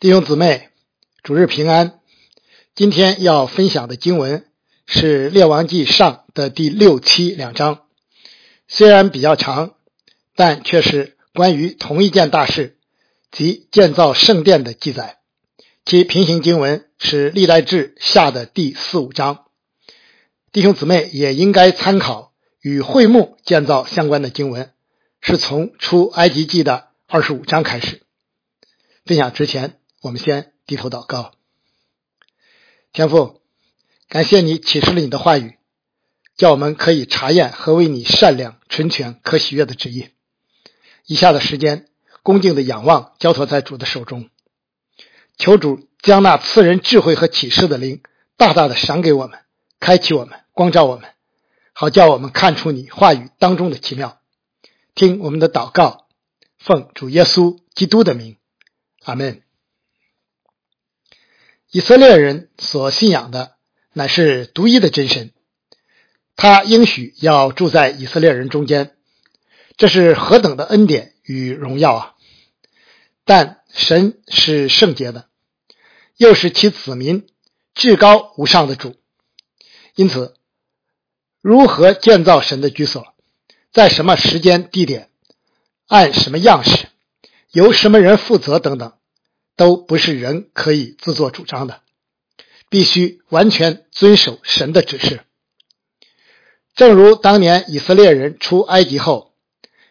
弟兄姊妹，主日平安。今天要分享的经文是《列王记上》的第六七两章，虽然比较长，但却是关于同一件大事即建造圣殿的记载。其平行经文是《历代志下》的第四五章。弟兄姊妹也应该参考与会幕建造相关的经文，是从出埃及记的二十五章开始。分享之前。我们先低头祷告，天父，感谢你启示了你的话语，叫我们可以查验何为你善良、纯全、可喜悦的旨意。以下的时间，恭敬的仰望，交托在主的手中，求主将那赐人智慧和启示的灵大大的赏给我们，开启我们，光照我们，好叫我们看出你话语当中的奇妙。听我们的祷告，奉主耶稣基督的名，阿门。以色列人所信仰的乃是独一的真神，他应许要住在以色列人中间，这是何等的恩典与荣耀啊！但神是圣洁的，又是其子民至高无上的主，因此，如何建造神的居所，在什么时间地点，按什么样式，由什么人负责等等。都不是人可以自作主张的，必须完全遵守神的指示。正如当年以色列人出埃及后，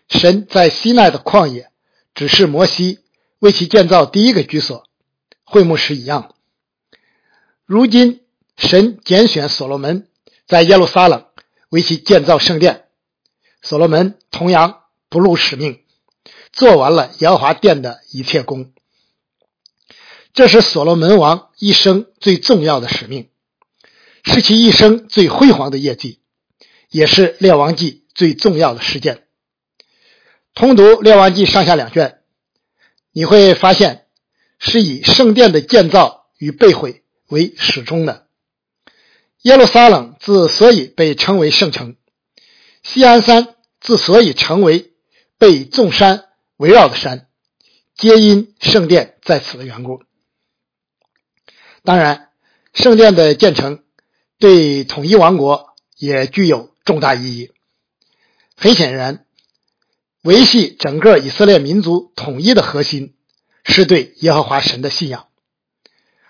神在西奈的旷野指示摩西为其建造第一个居所会幕时一样。如今神拣选所罗门在耶路撒冷为其建造圣殿，所罗门同样不辱使命，做完了耶和华殿的一切工。这是所罗门王一生最重要的使命，是其一生最辉煌的业绩，也是列王记最重要的事件。通读列王记上下两卷，你会发现是以圣殿的建造与被毁为始终的。耶路撒冷之所以被称为圣城，西安山之所以成为被众山围绕的山，皆因圣殿在此的缘故。当然，圣殿的建成对统一王国也具有重大意义。很显然，维系整个以色列民族统一的核心是对耶和华神的信仰，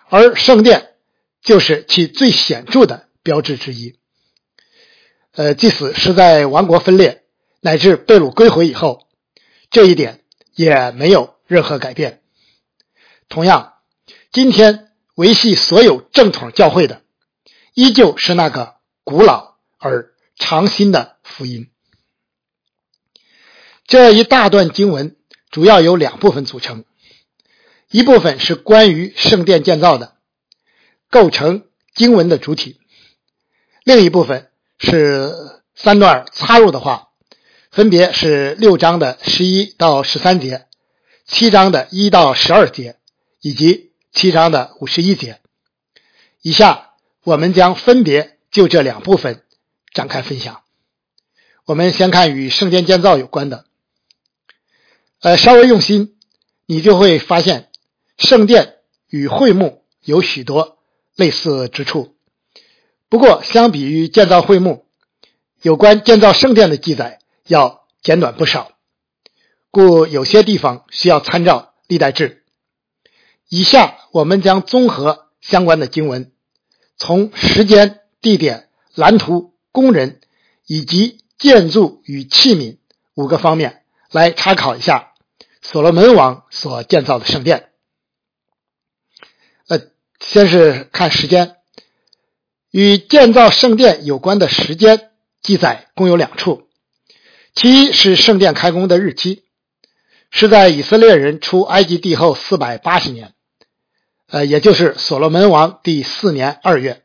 而圣殿就是其最显著的标志之一。呃，即使是在王国分裂乃至被掳归回以后，这一点也没有任何改变。同样，今天。维系所有正统教会的，依旧是那个古老而长新的福音。这一大段经文主要由两部分组成，一部分是关于圣殿建造的，构成经文的主体；另一部分是三段插入的话，分别是六章的十一到十三节，七章的一到十二节，以及。七章的五十一节，以下我们将分别就这两部分展开分享。我们先看与圣殿建造有关的，呃，稍微用心，你就会发现圣殿与会幕有许多类似之处。不过，相比于建造会幕，有关建造圣殿的记载要简短不少，故有些地方需要参照历代志。以下我们将综合相关的经文，从时间、地点、蓝图、工人以及建筑与器皿五个方面来参考一下所罗门王所建造的圣殿。呃，先是看时间，与建造圣殿有关的时间记载共有两处，其一是圣殿开工的日期，是在以色列人出埃及地后四百八十年。呃，也就是所罗门王第四年二月，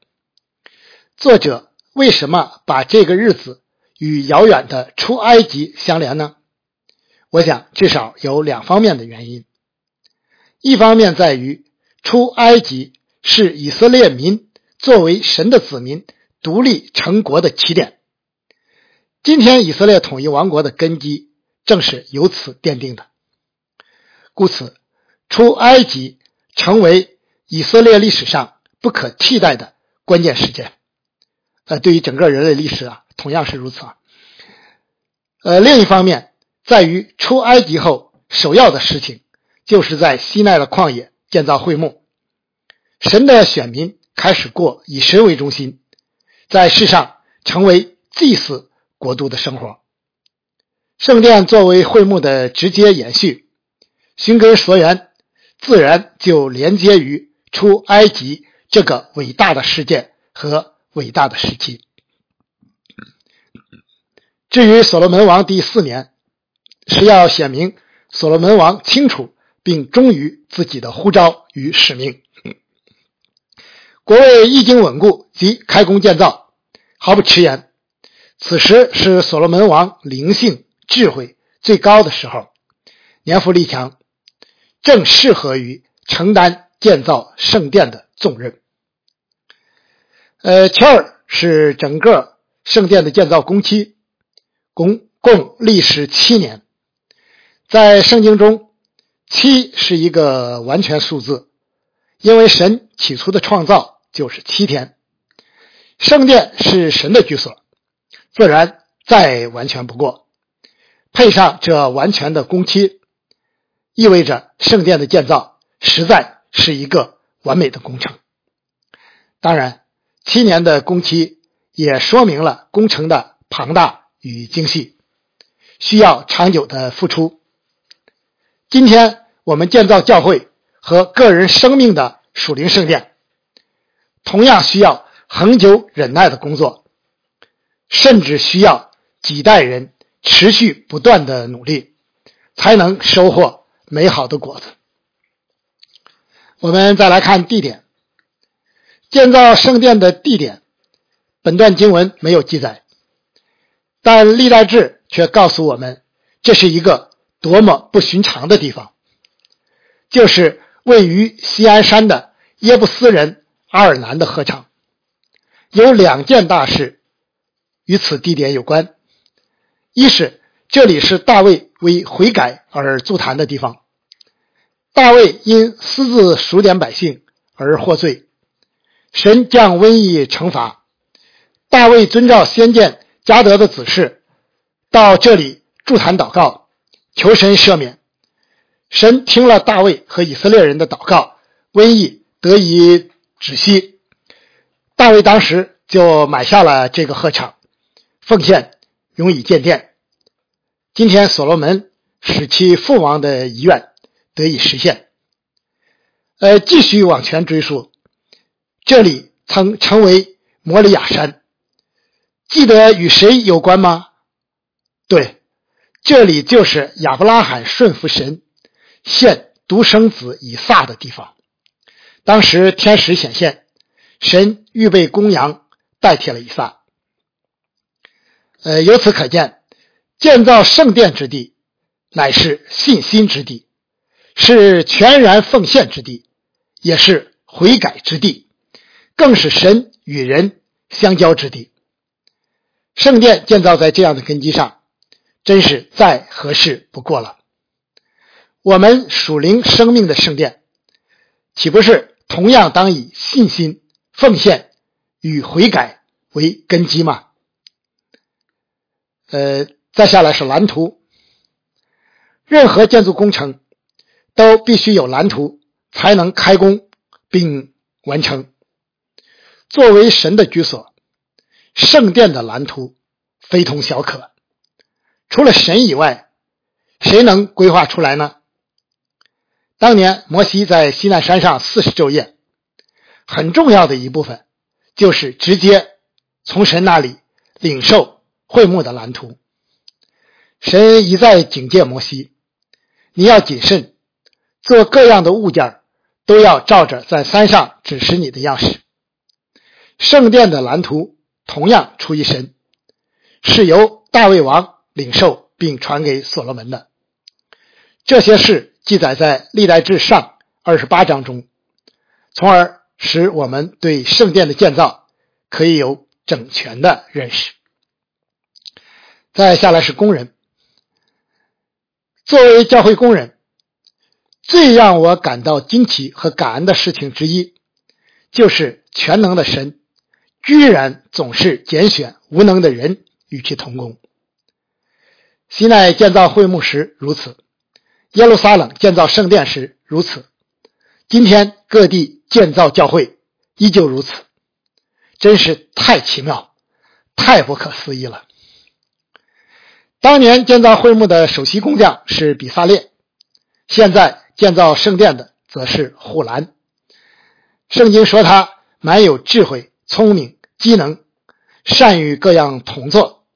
作者为什么把这个日子与遥远的出埃及相连呢？我想至少有两方面的原因。一方面在于出埃及是以色列民作为神的子民独立成国的起点，今天以色列统一王国的根基正是由此奠定的。故此，出埃及。成为以色列历史上不可替代的关键事件。呃，对于整个人类历史啊，同样是如此啊。呃，另一方面，在于出埃及后首要的事情，就是在西奈的旷野建造会幕。神的选民开始过以神为中心，在世上成为祭祀国度的生活。圣殿作为会幕的直接延续，寻根溯源，自然就连接于出埃及这个伟大的事件和伟大的时期。至于所罗门王第四年，是要显明所罗门王清楚并忠于自己的呼召与使命。国位一经稳固，即开工建造，毫不迟延。此时是所罗门王灵性智慧最高的时候，年富力强，正适合于承担建造圣殿的重任。呃，乔尔是整个圣殿的建造工期，共共历时七年。在圣经中，七是一个完全数字，因为神起初的创造。就是七天，圣殿是神的居所，自然再完全不过。配上这完全的工期，意味着圣殿的建造实在是一个完美的工程。当然，七年的工期也说明了工程的庞大与精细，需要长久的付出。今天我们建造教会和个人生命的属灵圣殿。同样需要恒久忍耐的工作，甚至需要几代人持续不断的努力，才能收获美好的果子。我们再来看地点，建造圣殿的地点，本段经文没有记载，但历代志却告诉我们，这是一个多么不寻常的地方，就是位于西安山的耶布斯人。阿尔南的合场有两件大事与此地点有关：一是这里是大卫为悔改而筑坛的地方，大卫因私自数点百姓而获罪，神降瘟疫惩罚，大卫遵照先见加德的指示到这里筑坛祷告，求神赦免，神听了大卫和以色列人的祷告，瘟疫得以。止息，大卫当时就买下了这个禾场，奉献用以建殿。今天所罗门使其父王的遗愿得以实现。呃，继续往前追溯，这里曾成为摩利亚山，记得与谁有关吗？对，这里就是亚伯拉罕顺服神，献独生子以撒的地方。当时天使显现，神预备公羊代替了以撒。呃，由此可见，建造圣殿之地乃是信心之地，是全然奉献之地，也是悔改之地，更是神与人相交之地。圣殿建造在这样的根基上，真是再合适不过了。我们属灵生命的圣殿，岂不是？同样当以信心、奉献与悔改为根基吗。呃，再下来是蓝图。任何建筑工程都必须有蓝图，才能开工并完成。作为神的居所，圣殿的蓝图非同小可。除了神以外，谁能规划出来呢？当年摩西在西奈山上四十昼夜，很重要的一部分就是直接从神那里领受会幕的蓝图。神一再警戒摩西：“你要谨慎，做各样的物件都要照着在山上指示你的样式。”圣殿的蓝图同样出于神，是由大卫王领受并传给所罗门的。这些事。记载在历代志上二十八章中，从而使我们对圣殿的建造可以有整全的认识。再下来是工人，作为教会工人，最让我感到惊奇和感恩的事情之一，就是全能的神居然总是拣选无能的人与其同工。西奈建造会幕时如此，耶路撒冷建造圣殿时如此，今天各地建造教会依旧如此，真是太奇妙、太不可思议了。当年建造会幕的首席工匠是比萨列，现在。建造圣殿的则是护兰。圣经说他满有智慧、聪明、机能，善于各样同作，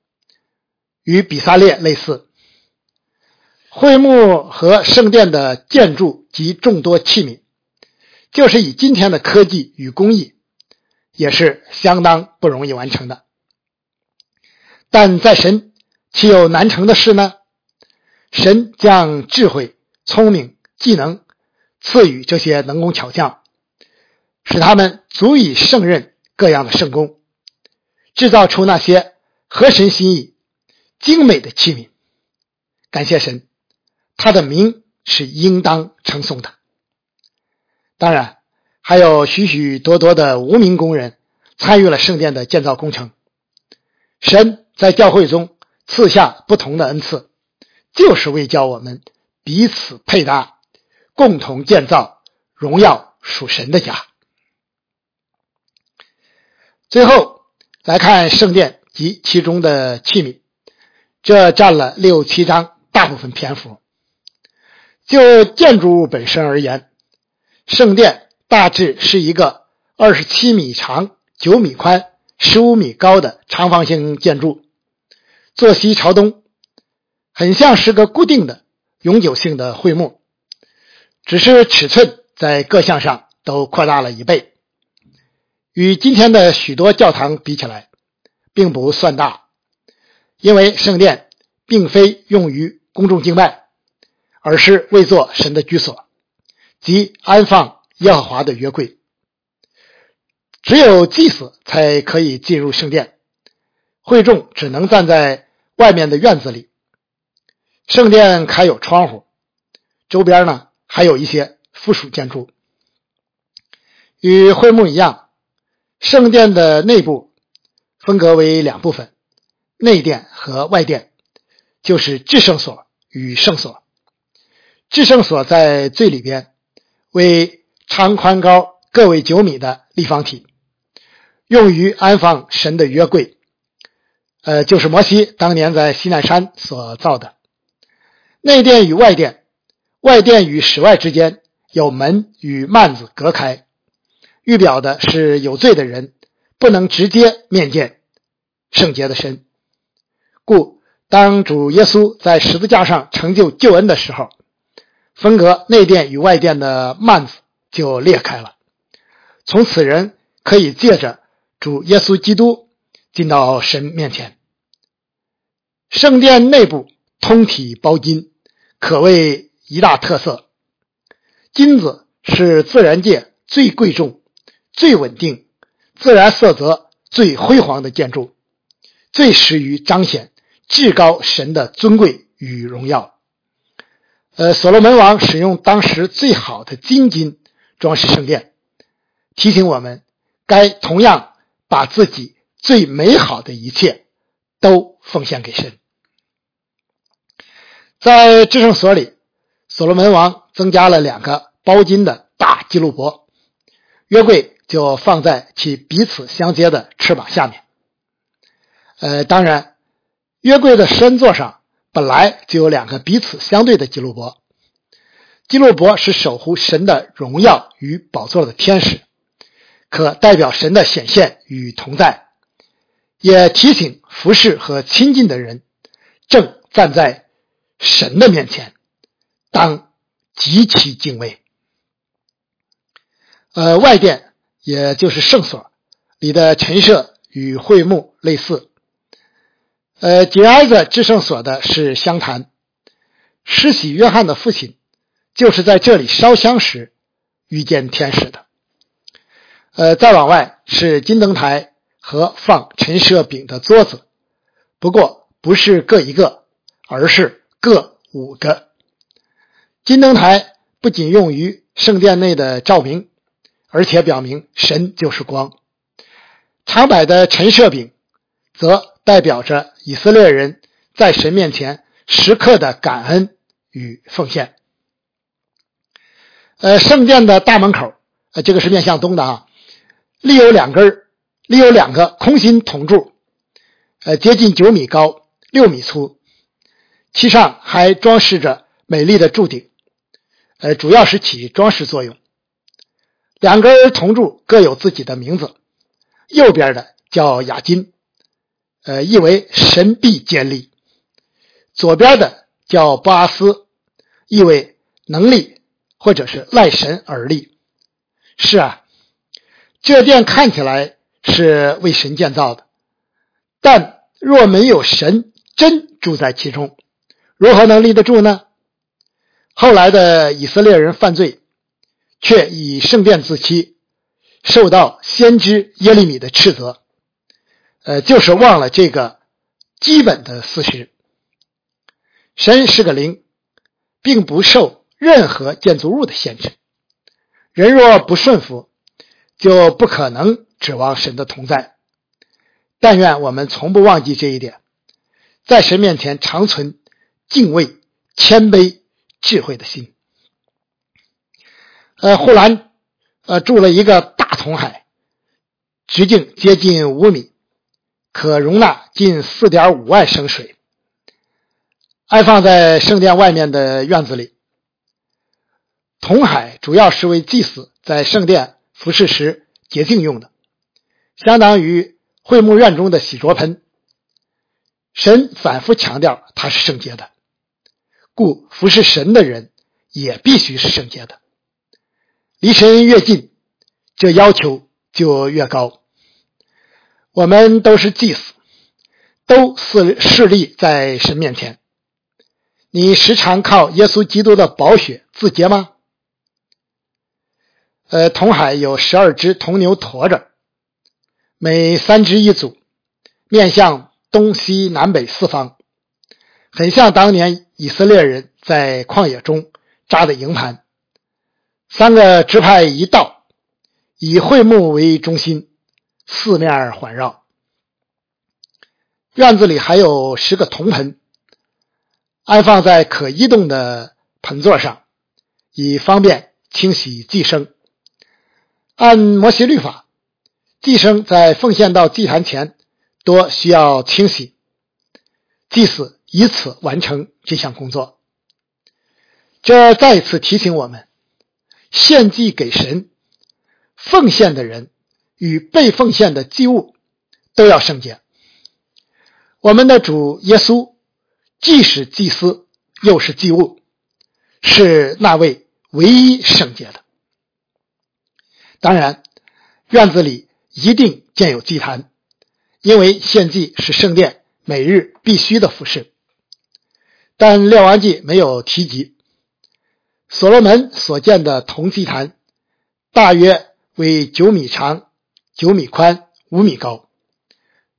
与比萨列类似。会幕和圣殿的建筑及众多器皿，就是以今天的科技与工艺，也是相当不容易完成的。但在神岂有难成的事呢？神将智慧、聪明。技能赐予这些能工巧匠，使他们足以胜任各样的圣功，制造出那些合神心意、精美的器皿。感谢神，他的名是应当称颂的。当然，还有许许多多的无名工人参与了圣殿的建造工程。神在教会中赐下不同的恩赐，就是为教我们彼此配搭。共同建造荣耀属神的家。最后来看圣殿及其中的器皿，这占了六七章大部分篇幅。就建筑物本身而言，圣殿大致是一个二十七米长、九米宽、十五米高的长方形建筑，坐西朝东，很像是个固定的、永久性的会幕。只是尺寸在各项上都扩大了一倍，与今天的许多教堂比起来，并不算大。因为圣殿并非用于公众敬拜，而是为做神的居所，即安放耶和华的约柜。只有祭司才可以进入圣殿，会众只能站在外面的院子里。圣殿开有窗户，周边呢？还有一些附属建筑，与会幕一样，圣殿的内部分隔为两部分：内殿和外殿，就是至圣所与圣所。至圣所在最里边，为长宽高各为九米的立方体，用于安放神的约柜。呃，就是摩西当年在西奈山所造的。内殿与外殿。外殿与室外之间有门与幔子隔开，预表的是有罪的人不能直接面见圣洁的神。故当主耶稣在十字架上成就救恩的时候，分隔内殿与外殿的幔子就裂开了，从此人可以借着主耶稣基督进到神面前。圣殿内部通体包金，可谓。一大特色，金子是自然界最贵重、最稳定、自然色泽最辉煌的建筑，最适于彰显至高神的尊贵与荣耀。呃，所罗门王使用当时最好的金金装饰圣殿，提醒我们该同样把自己最美好的一切都奉献给神。在至圣所里。所罗门王增加了两个包金的大基路伯，约柜就放在其彼此相接的翅膀下面。呃，当然，约柜的身座上本来就有两个彼此相对的基路伯，基路伯是守护神的荣耀与宝座的天使，可代表神的显现与同在，也提醒服侍和亲近的人正站在神的面前。当极其敬畏。呃，外殿也就是圣所里的陈设与会幕类似。呃，紧挨着至圣所的是香坛，施洗约翰的父亲就是在这里烧香时遇见天使的。呃，再往外是金灯台和放陈设饼的桌子，不过不是各一个，而是各五个。金灯台不仅用于圣殿内的照明，而且表明神就是光。长摆的陈设饼，则代表着以色列人在神面前时刻的感恩与奉献。呃，圣殿的大门口，呃，这个是面向东的啊，立有两根，立有两个空心铜柱，呃，接近九米高，六米粗，其上还装饰着美丽的柱顶，呃，主要是起装饰作用。两根铜柱各有自己的名字，右边的叫雅金，呃，意为神臂坚立；左边的叫巴斯，意为能力。或者是赖神而立，是啊，这殿看起来是为神建造的，但若没有神真住在其中，如何能立得住呢？后来的以色列人犯罪，却以圣殿自欺，受到先知耶利米的斥责，呃，就是忘了这个基本的事实：神是个灵，并不受。任何建筑物的限制，人若不顺服，就不可能指望神的同在。但愿我们从不忘记这一点，在神面前长存敬畏、谦卑、智慧的心。呃，护栏呃筑了一个大铜海，直径接近五米，可容纳近四点五万升水，安放在圣殿外面的院子里。铜海主要是为祭司在圣殿服侍时洁净用的，相当于会幕院中的洗濯盆。神反复强调它是圣洁的，故服侍神的人也必须是圣洁的。离神越近，这要求就越高。我们都是祭司，都是势力在神面前。你时常靠耶稣基督的宝血自洁吗？呃，铜海有十二只铜牛驮着，每三只一组，面向东西南北四方，很像当年以色列人在旷野中扎的营盘。三个支派一道，以会幕为中心，四面环绕。院子里还有十个铜盆，安放在可移动的盆座上，以方便清洗祭牲。按摩西律法，祭牲在奉献到祭坛前，多需要清洗，祭司以此完成这项工作。这再一次提醒我们，献祭给神、奉献的人与被奉献的祭物都要圣洁。我们的主耶稣既是祭司，又是祭物，是那位唯一圣洁的。当然，院子里一定建有祭坛，因为献祭是圣殿每日必须的服饰。但《列王记》没有提及，所罗门所建的铜祭坛大约为九米长、九米宽、五米高，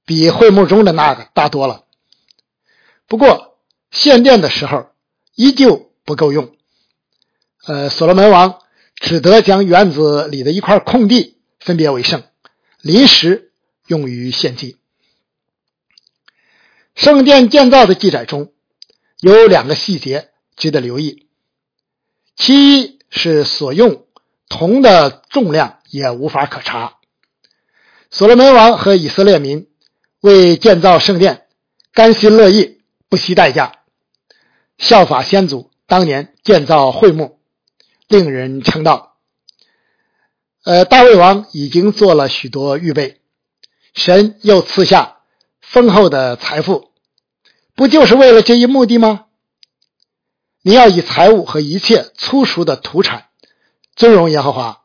比会幕中的那个大多了。不过献殿的时候依旧不够用。呃，所罗门王。只得将院子里的一块空地分别为圣，临时用于献祭。圣殿建造的记载中有两个细节值得留意：其一是所用铜的重量也无法可查。所罗门王和以色列民为建造圣殿甘心乐意，不惜代价，效法先祖当年建造会幕。令人称道。呃，大卫王已经做了许多预备，神又赐下丰厚的财富，不就是为了这一目的吗？你要以财物和一切粗俗的土产尊荣耶和华，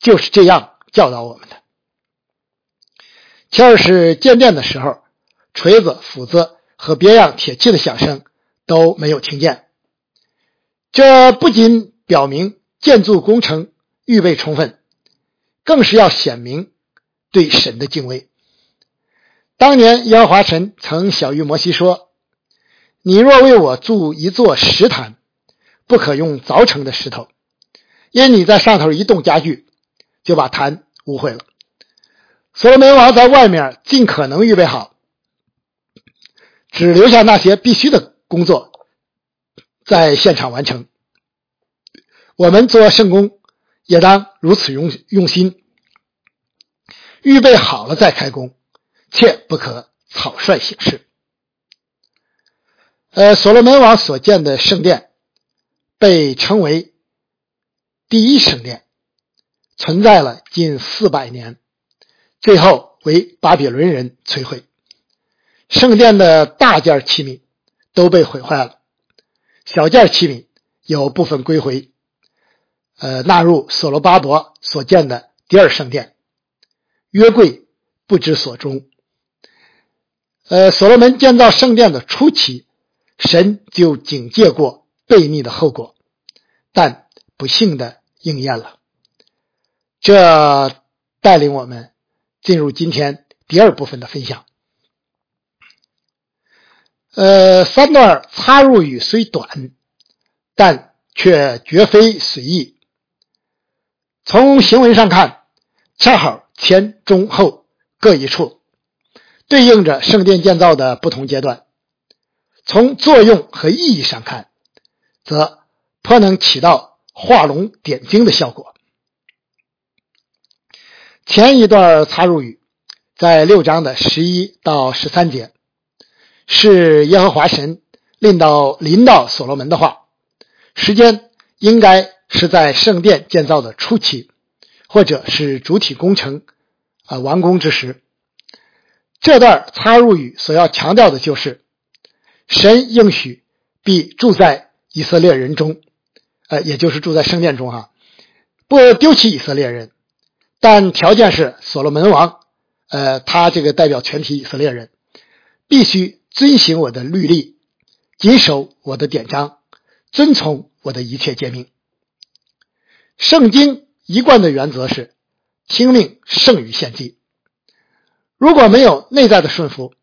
就是这样教导我们的。其二是建殿的时候，锤子、斧子和别样铁器的响声都没有听见，这不仅。表明建筑工程预备充分，更是要显明对神的敬畏。当年耶和华神曾小谕摩西说：“你若为我筑一座石坛，不可用凿成的石头，因你在上头一动家具，就把坛污秽了。所罗门王在外面尽可能预备好，只留下那些必须的工作在现场完成。我们做圣工也当如此用用心，预备好了再开工，切不可草率行事。呃，所罗门王所建的圣殿被称为第一圣殿，存在了近四百年，最后为巴比伦人摧毁。圣殿的大件器皿都被毁坏了，小件器皿有部分归回。呃，纳入所罗巴伯所建的第二圣殿，约柜不知所终。呃，所罗门建造圣殿的初期，神就警戒过悖逆的后果，但不幸的应验了。这带领我们进入今天第二部分的分享。呃，三段插入语虽短，但却绝非随意。从行文上看，恰好前中后各一处，对应着圣殿建造的不同阶段。从作用和意义上看，则颇能起到画龙点睛的效果。前一段插入语在六章的十一到十三节，是耶和华神令到临到所罗门的话，时间应该。是在圣殿建造的初期，或者是主体工程啊完工之时。这段插入语所要强调的就是，神应许必住在以色列人中，呃，也就是住在圣殿中哈，不丢弃以色列人，但条件是所罗门王，呃，他这个代表全体以色列人，必须遵行我的律例，谨守我的典章，遵从我的一切诫命。圣经一贯的原则是听命胜于献祭。如果没有内在的顺服，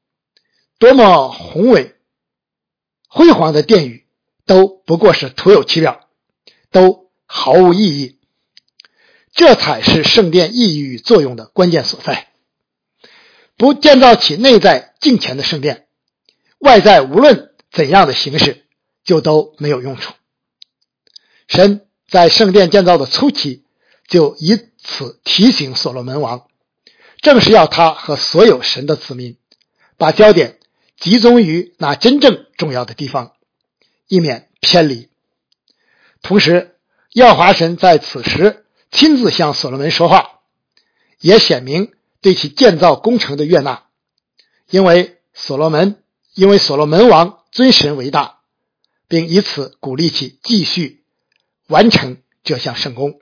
多么宏伟、辉煌的殿宇都不过是徒有其表，都毫无意义。这才是圣殿意义与作用的关键所在。不建造起内在敬虔的圣殿，外在无论怎样的形式就都没有用处。神。在圣殿建造的初期，就以此提醒所罗门王，正是要他和所有神的子民把焦点集中于那真正重要的地方，以免偏离。同时，耀华神在此时亲自向所罗门说话，也显明对其建造工程的悦纳，因为所罗门因为所罗门王尊神为大，并以此鼓励其继续。完成这项圣功。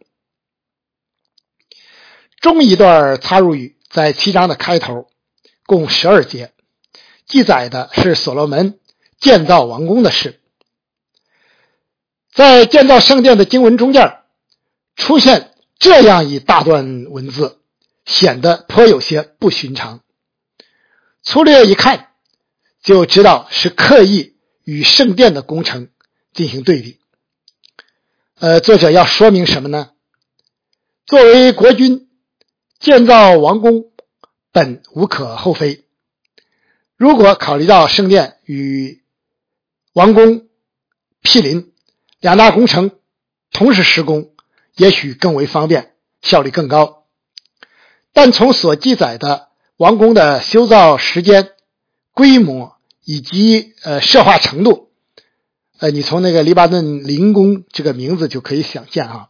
中一段插入语在七章的开头，共十二节，记载的是所罗门建造王宫的事。在建造圣殿的经文中间出现这样一大段文字，显得颇有些不寻常。粗略一看，就知道是刻意与圣殿的工程进行对比。呃，作者要说明什么呢？作为国君，建造王宫本无可厚非。如果考虑到圣殿与王宫毗邻，两大工程同时施工，也许更为方便，效率更高。但从所记载的王宫的修造时间、规模以及呃设化程度。呃，你从那个黎巴嫩灵宫这个名字就可以想见啊，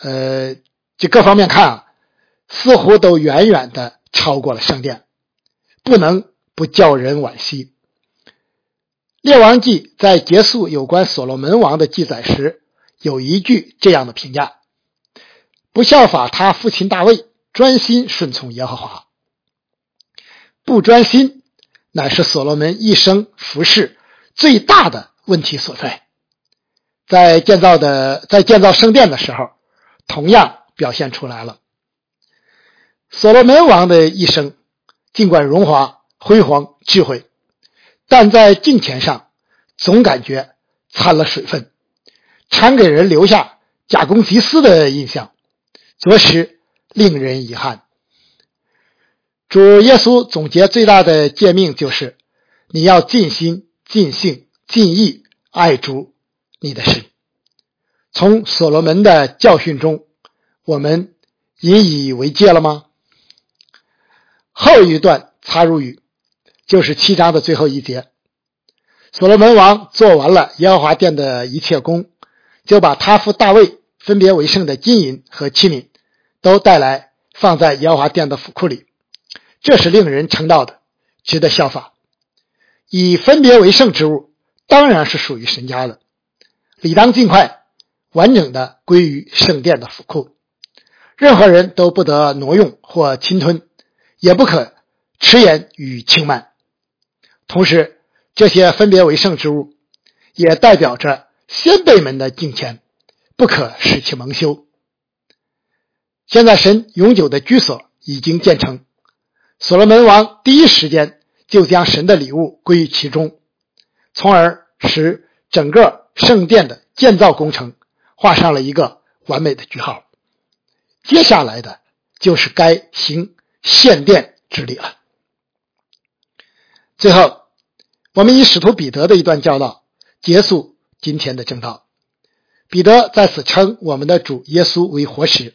呃，就各方面看啊，似乎都远远的超过了圣殿，不能不叫人惋惜。列王记在结束有关所罗门王的记载时，有一句这样的评价：不效法他父亲大卫，专心顺从耶和华。不专心，乃是所罗门一生服侍最大的。问题所在，在建造的在建造圣殿的时候，同样表现出来了。所罗门王的一生，尽管荣华辉煌、智慧，但在金钱上总感觉掺了水分，常给人留下假公济私的印象，着实令人遗憾。主耶稣总结最大的诫命就是：你要尽心、尽性、尽意爱主你的神。从所罗门的教训中，我们引以为戒了吗？后一段插入语，就是七章的最后一节。所罗门王做完了耶和华殿的一切工，就把他父大卫分别为圣的金银和器皿都带来，放在耶和华殿的府库里。这是令人称道的，值得效法。以分别为圣之物，当然是属于神家的，理当尽快完整的归于圣殿的府库，任何人都不得挪用或侵吞，也不可迟延与轻慢。同时，这些分别为圣之物，也代表着先辈们的敬虔，不可使其蒙羞。现在，神永久的居所已经建成。所罗门王第一时间就将神的礼物归于其中，从而使整个圣殿的建造工程画上了一个完美的句号。接下来的就是该行献殿之礼了。最后，我们以使徒彼得的一段教导结束今天的正道。彼得在此称我们的主耶稣为活石，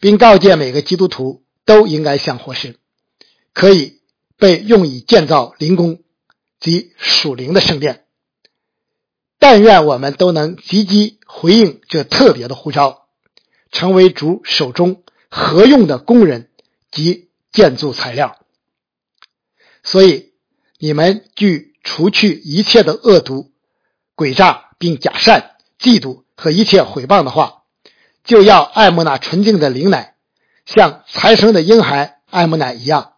并告诫每个基督徒都应该像活石。可以被用以建造灵宫及属灵的圣殿。但愿我们都能积极回应这特别的呼召，成为主手中合用的工人及建筑材料。所以，你们具除去一切的恶毒、诡诈，并假善、嫉妒和一切毁谤的话，就要爱慕那纯净的灵奶，像财神的婴孩爱慕奶一样。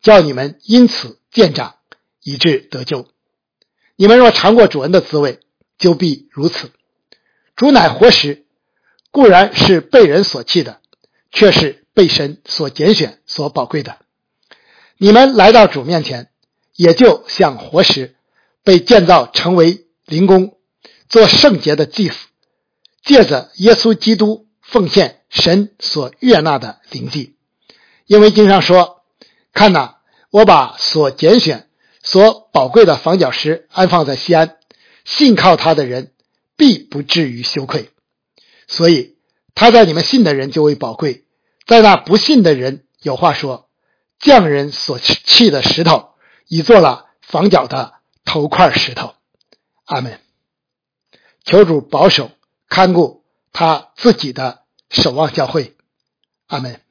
叫你们因此见长，以致得救。你们若尝过主恩的滋味，就必如此。主乃活石，固然是被人所弃的，却是被神所拣选、所宝贵的。你们来到主面前，也就像活石，被建造成为灵宫，做圣洁的祭司，借着耶稣基督奉献神所悦纳的灵祭。因为经上说。看呐，我把所拣选、所宝贵的房角石安放在西安，信靠他的人必不至于羞愧。所以他在你们信的人就为宝贵，在那不信的人有话说：匠人所砌的石头，已做了房角的头块石头。阿门。求主保守看顾他自己的守望教会。阿门。